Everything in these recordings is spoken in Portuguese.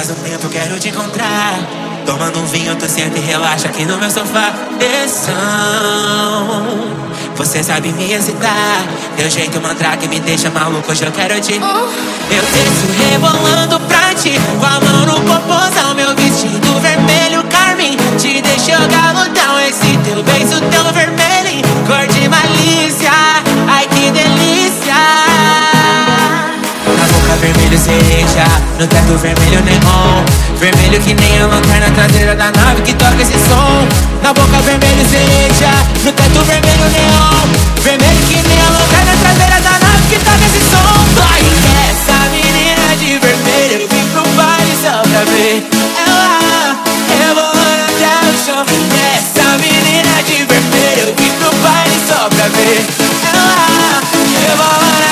Faz um tempo quero te encontrar. Tomando um vinho, tu senta e relaxa aqui no meu sofá. Atenção, você sabe me excitar. Teu jeito mandrake me deixa maluco, hoje eu quero te. Eu desço rebolando pra ti. Com a mão no popozão, meu vestido vermelho no teto vermelho neon. Vermelho que nem a lanterna traseira da nave que toca esse som. Na boca vermelho cereja, no teto vermelho neon. Vermelho que nem a lanterna traseira da nave que toca esse som. Vai! Essa menina de vermelho, eu vim pro baile só pra ver Ela rebolando até o chão. Essa menina de vermelho, eu vim pro baile só pra ver Ela rebolando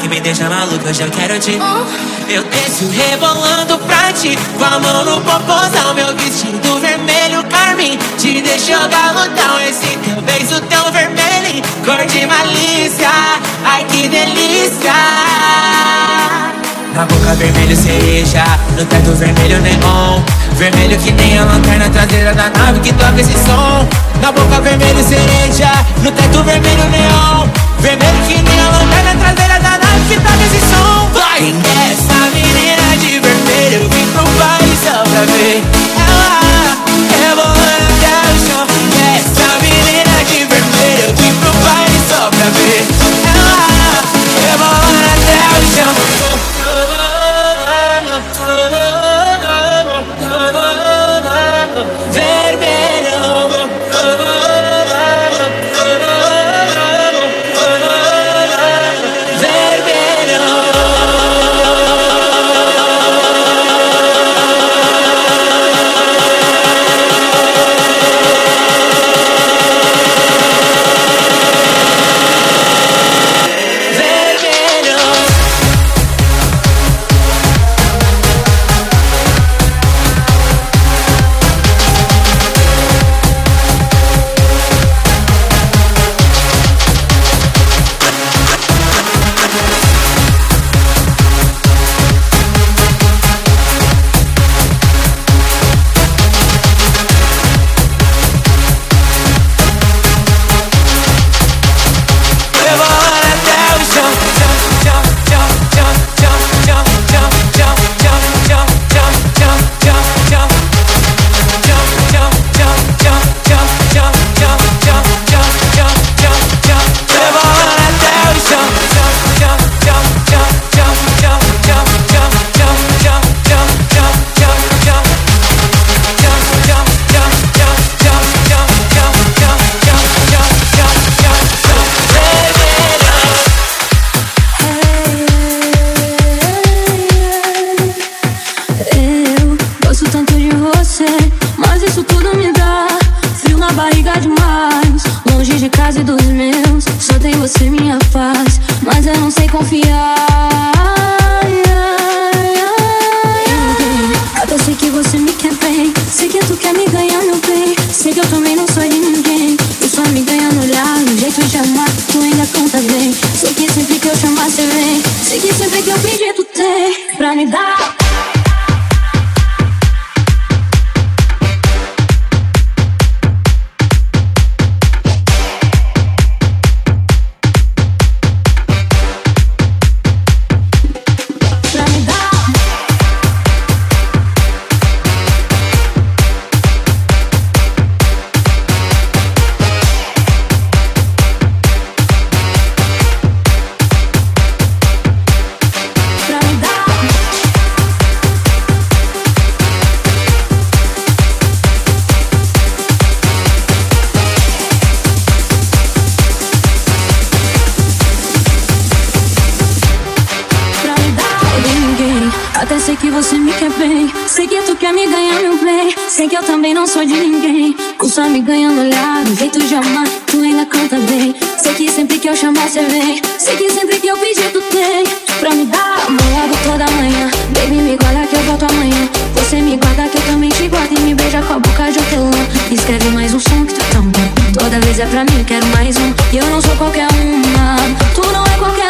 mandrake me deixa maluco, hoje eu quero te Eu desço rebolando pra ti Com a mão no popozão, meu vestido vermelho carmim Te deixou galudão, esse teu beijo tão vermelho Cor de malícia, ai que delícia. Na boca vermelho cereja, no teto vermelho neon. Vermelho que nem a lanterna traseira da nave que toca esse som. Na boca vermelho cereja, no teto vermelho neon. Vermelho que nem a lanterna traseira da nave que toca esse som. Vai! Essa menina de vermelho, eu vim pro baile só pra ver. Ela rebolando até sou de ninguém. Tu só me ganhando olhar, do jeito de amar, tu ainda canta bem. Sei que sempre que eu chamar, cê vem. Sei que sempre que eu pedir, tu tem. Pra me dar logo toda manhã. Baby, me guarda que eu volto amanhã. Você me guarda que eu também te guardo. E me beija com a boca de hortelã. Escreve mais um som que tu tão bom. Toda vez é pra mim, quero mais um. E eu não sou qualquer uma. Tu não é qualquer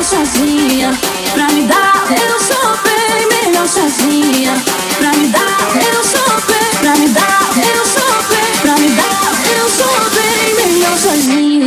melhor sozinha. Pra me dar, eu sou bem melhor sozinha. Pra me dar, eu sou bem. Pra me dar, eu sou bem. Pra me dar, eu sou bem melhor sozinha,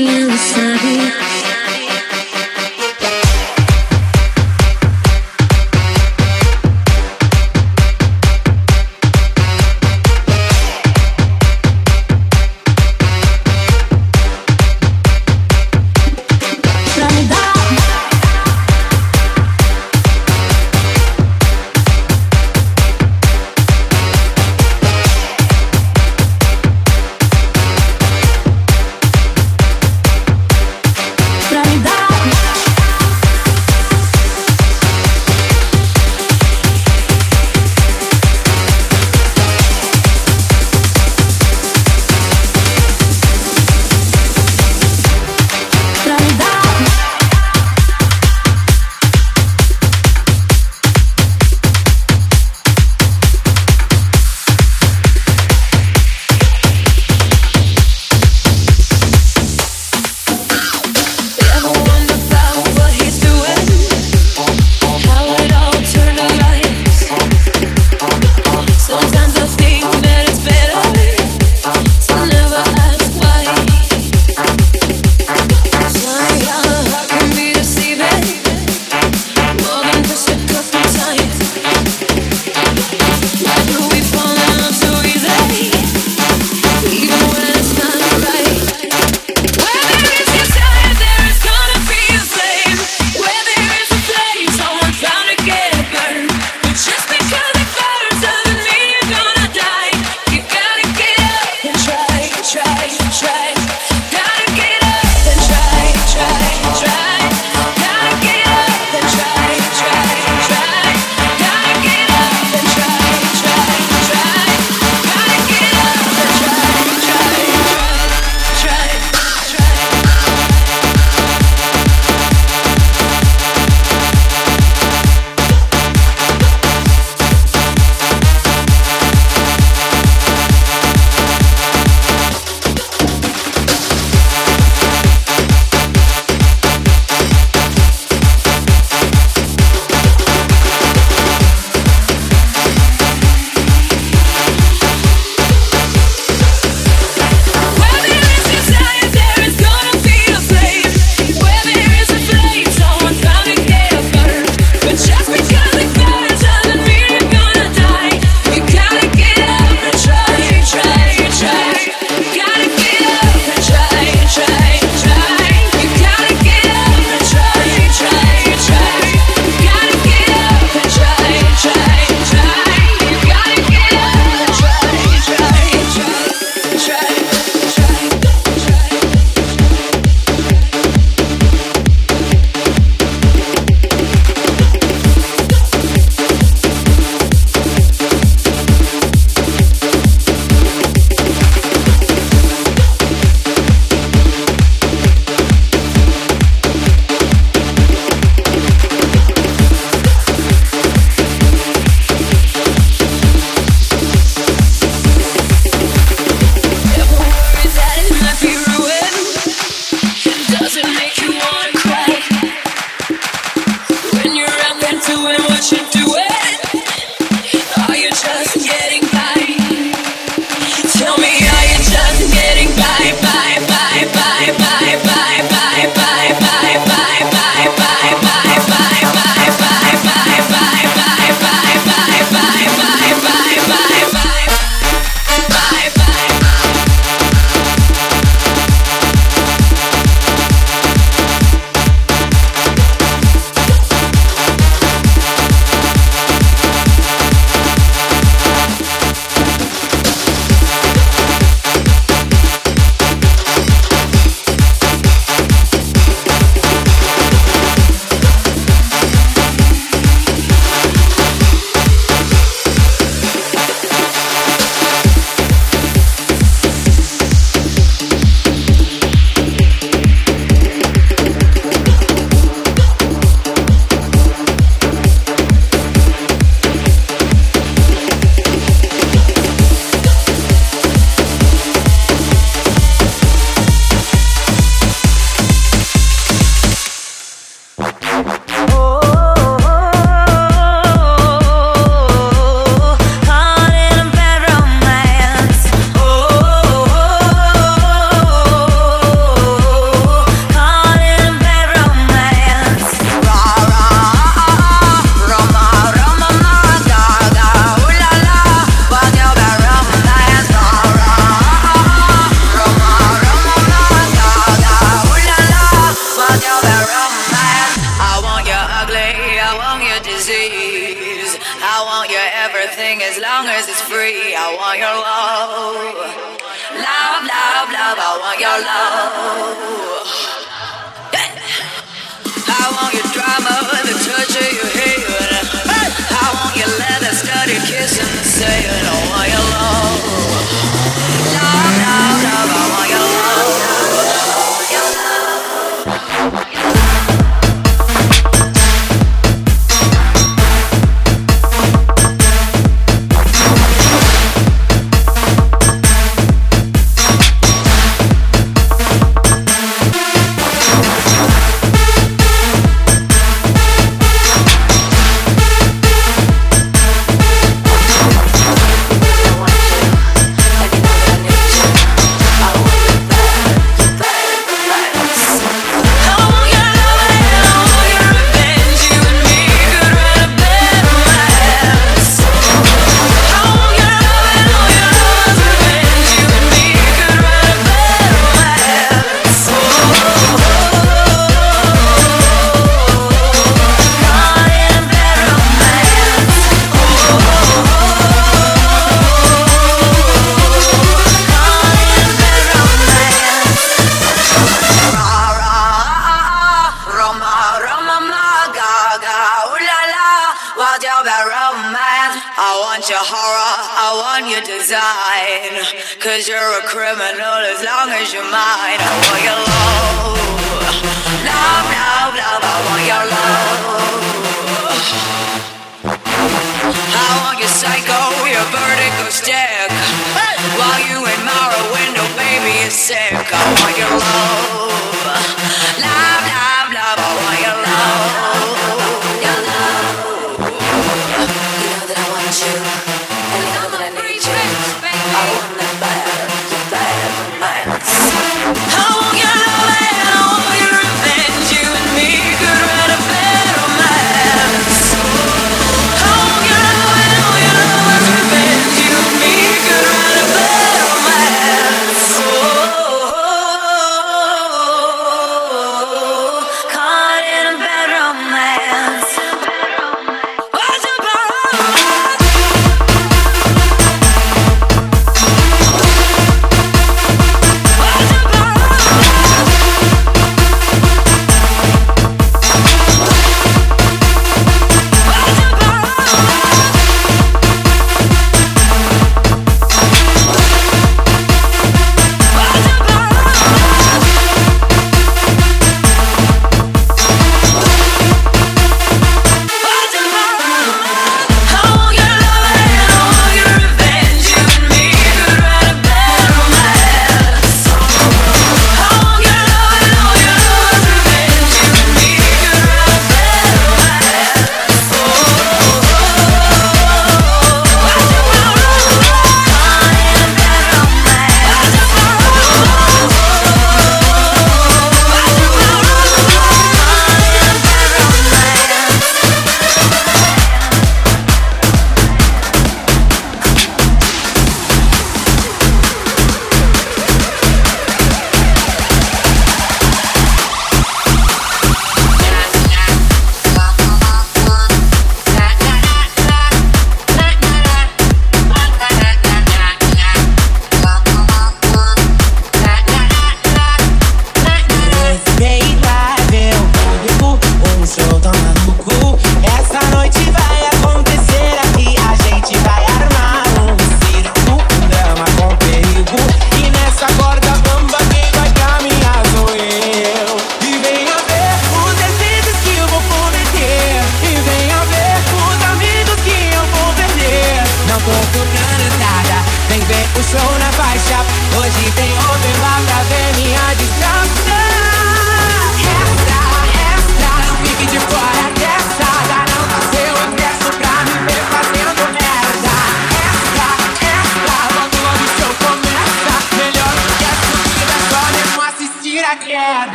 your love.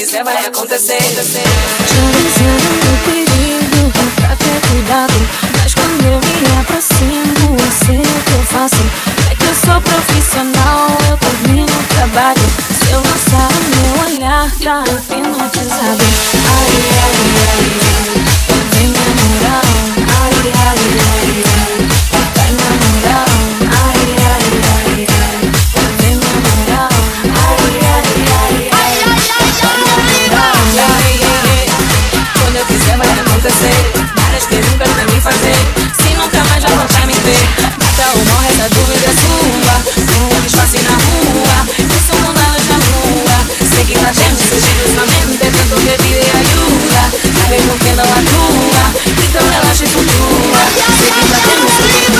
quiser vai acontecer. Já Juro, do perigo, pra ter cuidado. Mas quando eu me aproximo, eu sei o que eu faço. É que eu sou profissional, eu termino o trabalho. Se eu lançar o meu olhar, tá hipnotizado. Ai, ai, ai. しくるわ」「できなくても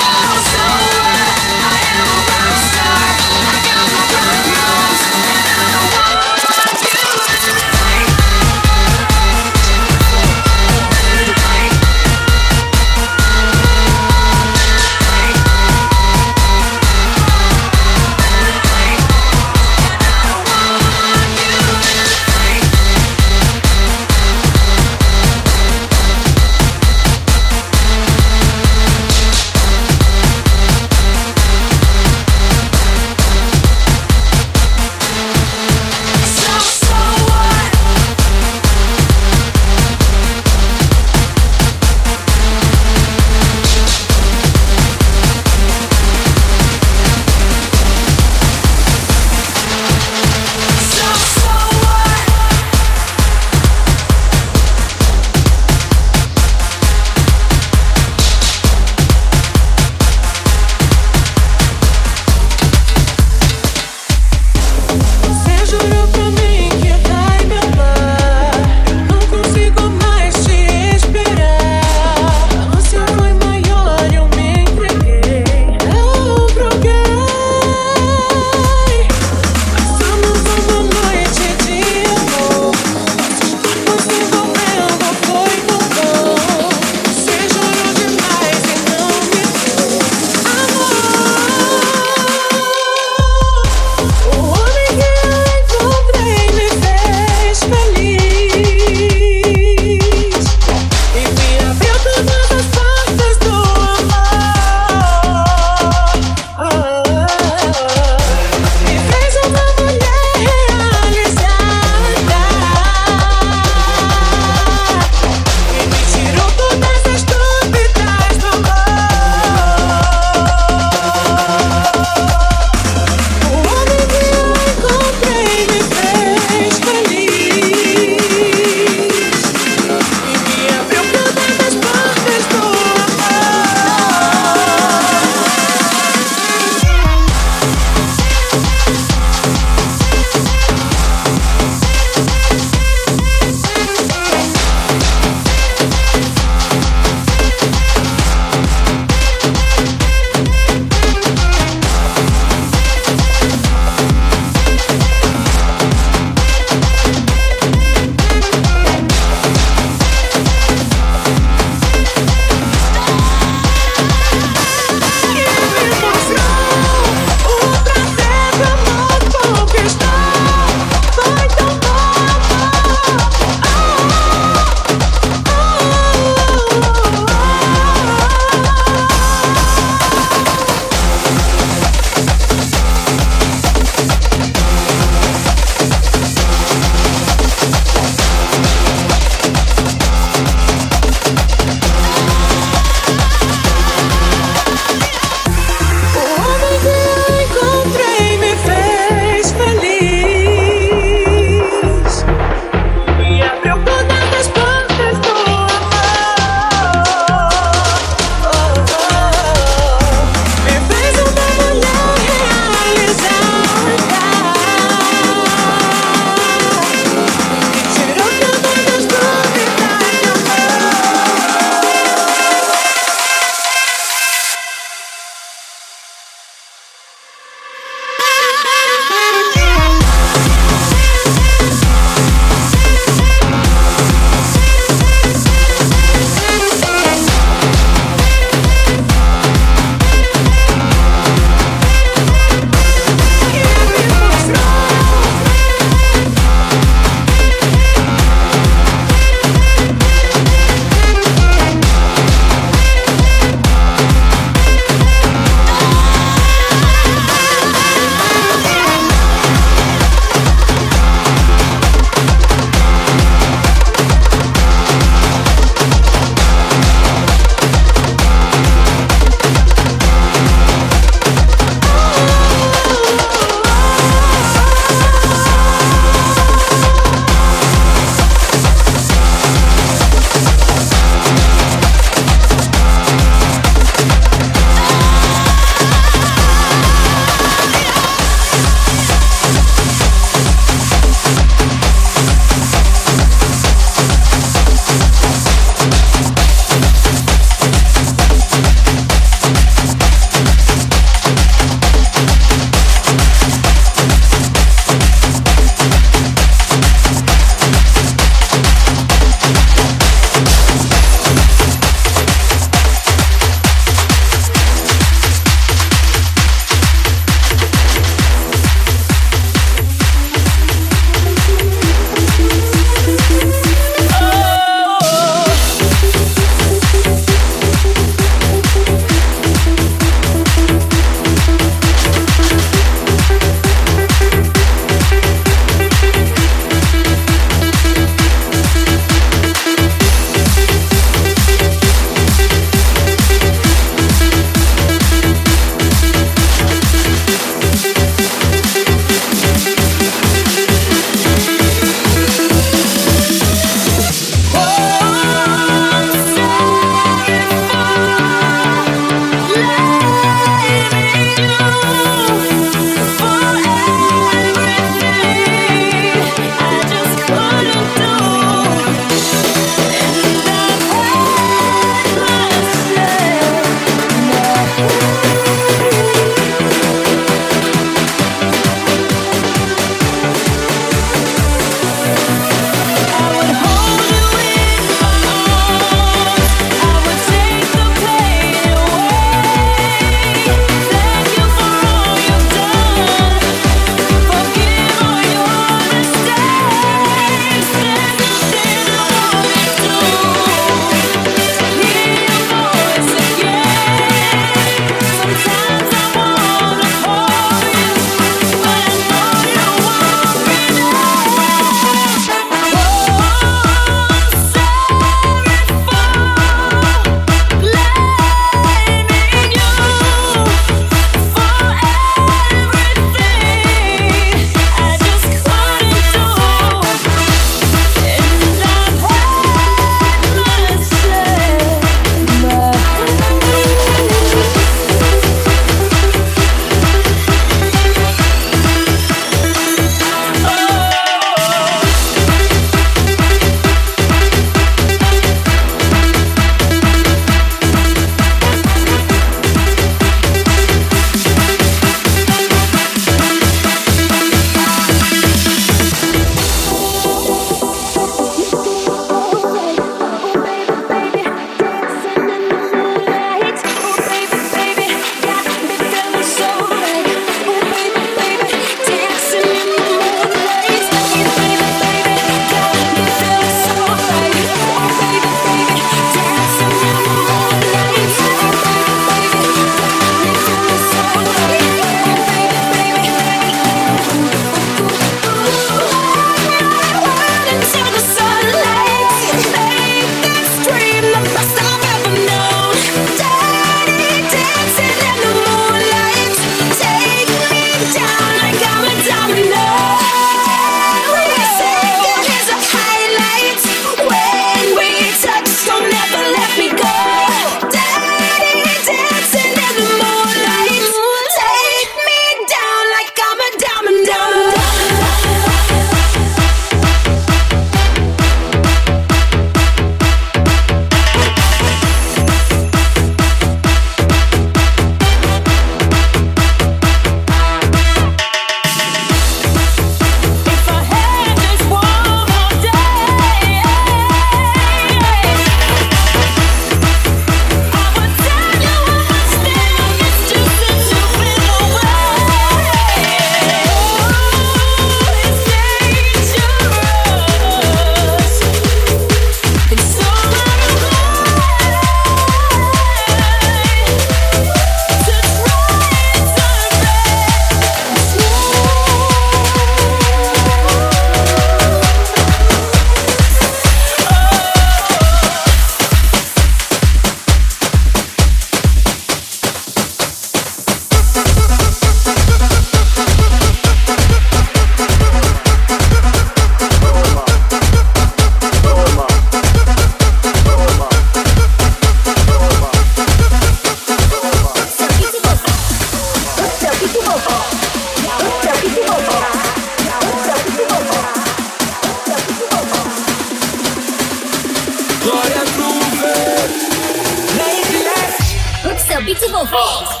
Oh.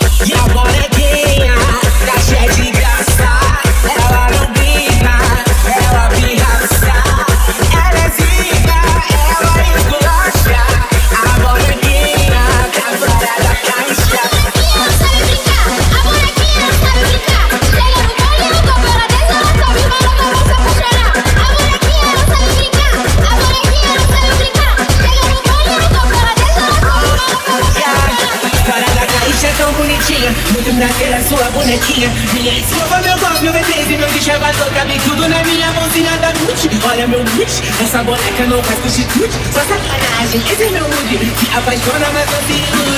Só sacanagem, esse é meu mood Se apaixona, mas se ilude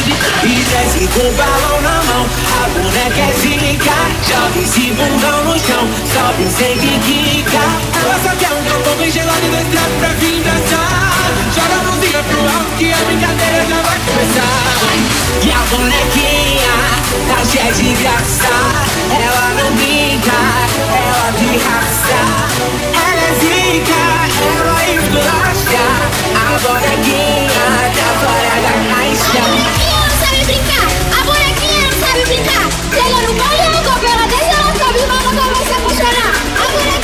E desce com o balão na mão. A boneca é zica Joga esse bundão no chão. Sobe sem quica Ela só quer um copão bem gelado e dois trapos pra vir dançar Joga a mãozinha pro alto que a brincadeira já vai começar. E a bonequinha tá cheia de graça. Ela não brinca, ela pirraça Ela é zica, ela esculacha. A bonequinha tá fora da caixa sabe brincar. Sabe brincar. Se ela não corre, não a funcionar. A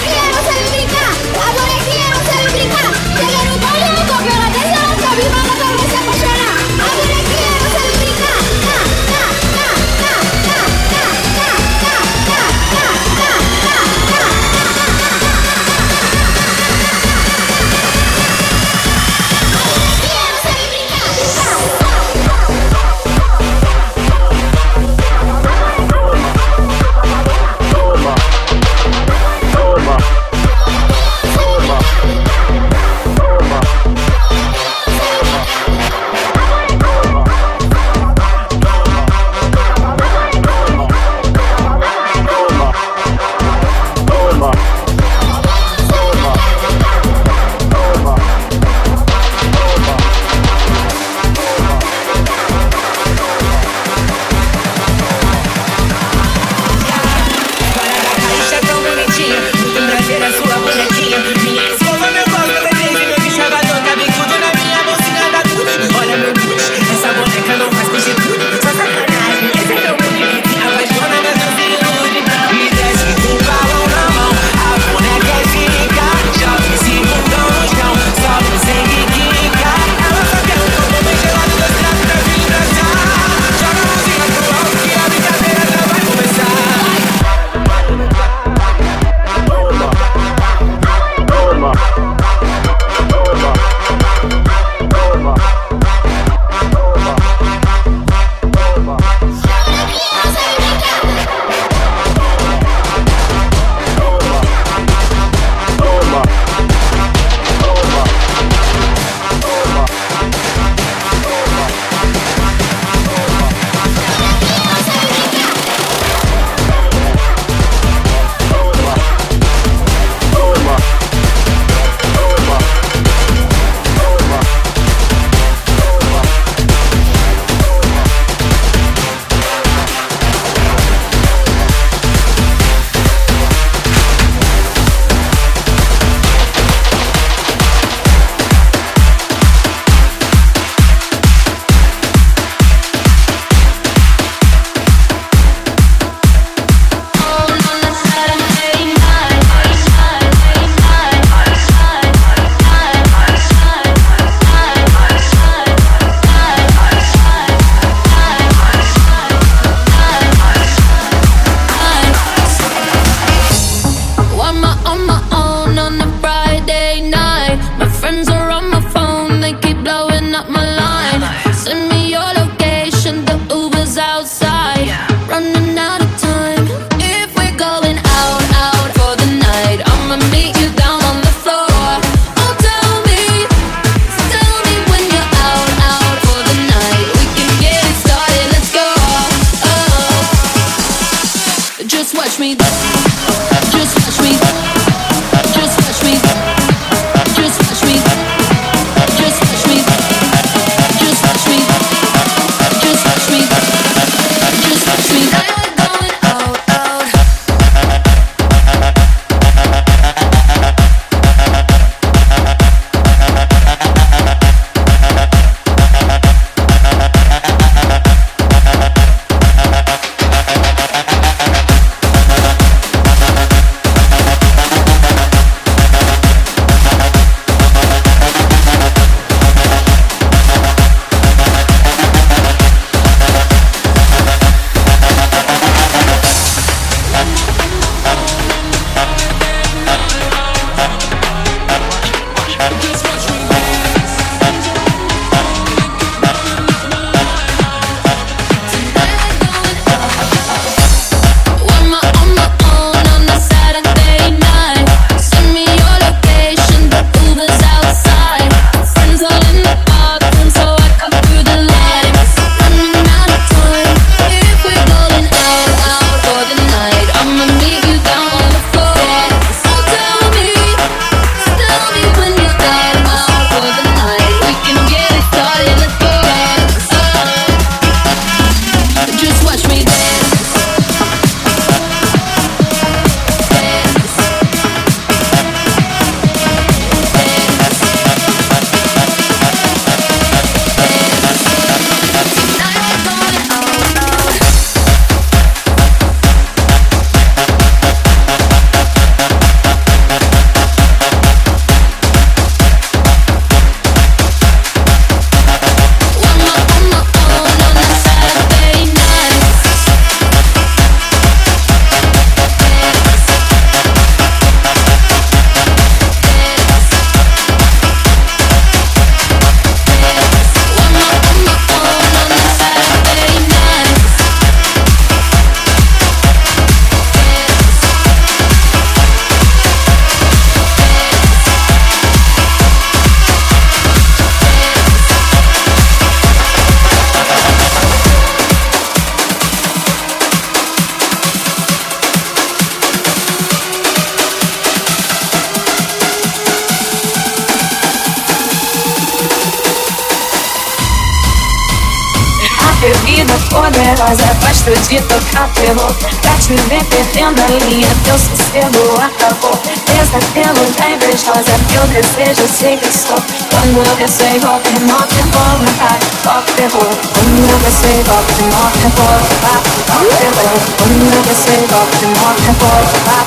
Quando eu desço é igual terremoto Eu vou matar, toque terror Quando eu desço é igual terremoto Eu vou matar, toque terror Quando eu desço é igual terremoto Eu vou matar,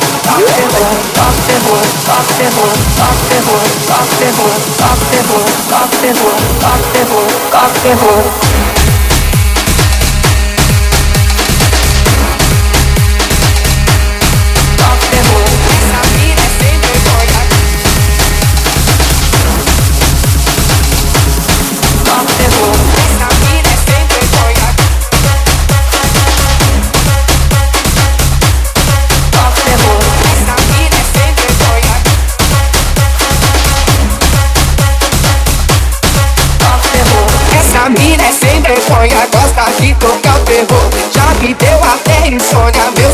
toque terror Toque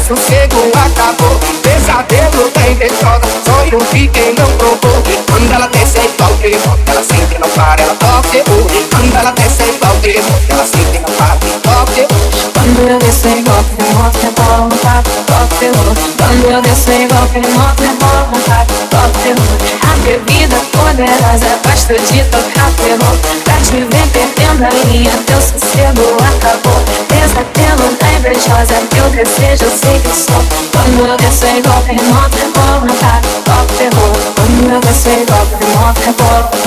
sossego acabou. Pesadelo tá tem deixosa, sonho de quem não provou. Quando ela desce é igual igual terremoto, ela sempre não para, ela toca o. Quando ela desce é igual igual terremoto, ela sempre não para, toca o. Quando eu desço é igual terremoto, minha bola não para, toca o. Quando eu desço é igual terremoto, minha bola não para, toca o. A bebida poderosa, gosto de tocar terror Pra te ver perdendo a linha, teu sossego acabou. Pesadelo da invejosa Teu desejo eu sei que sou Quando eu desço é igual terremoto vou matar, toque terror una che sei coppia, morta porta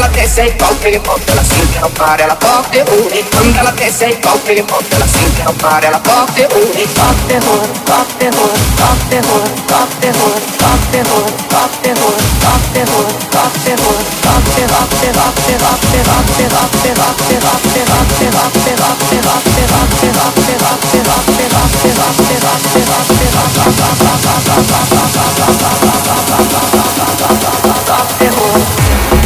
la testa e alla coppia uni Onda la testa e coppia che la sinca non alla coppia uni Errou.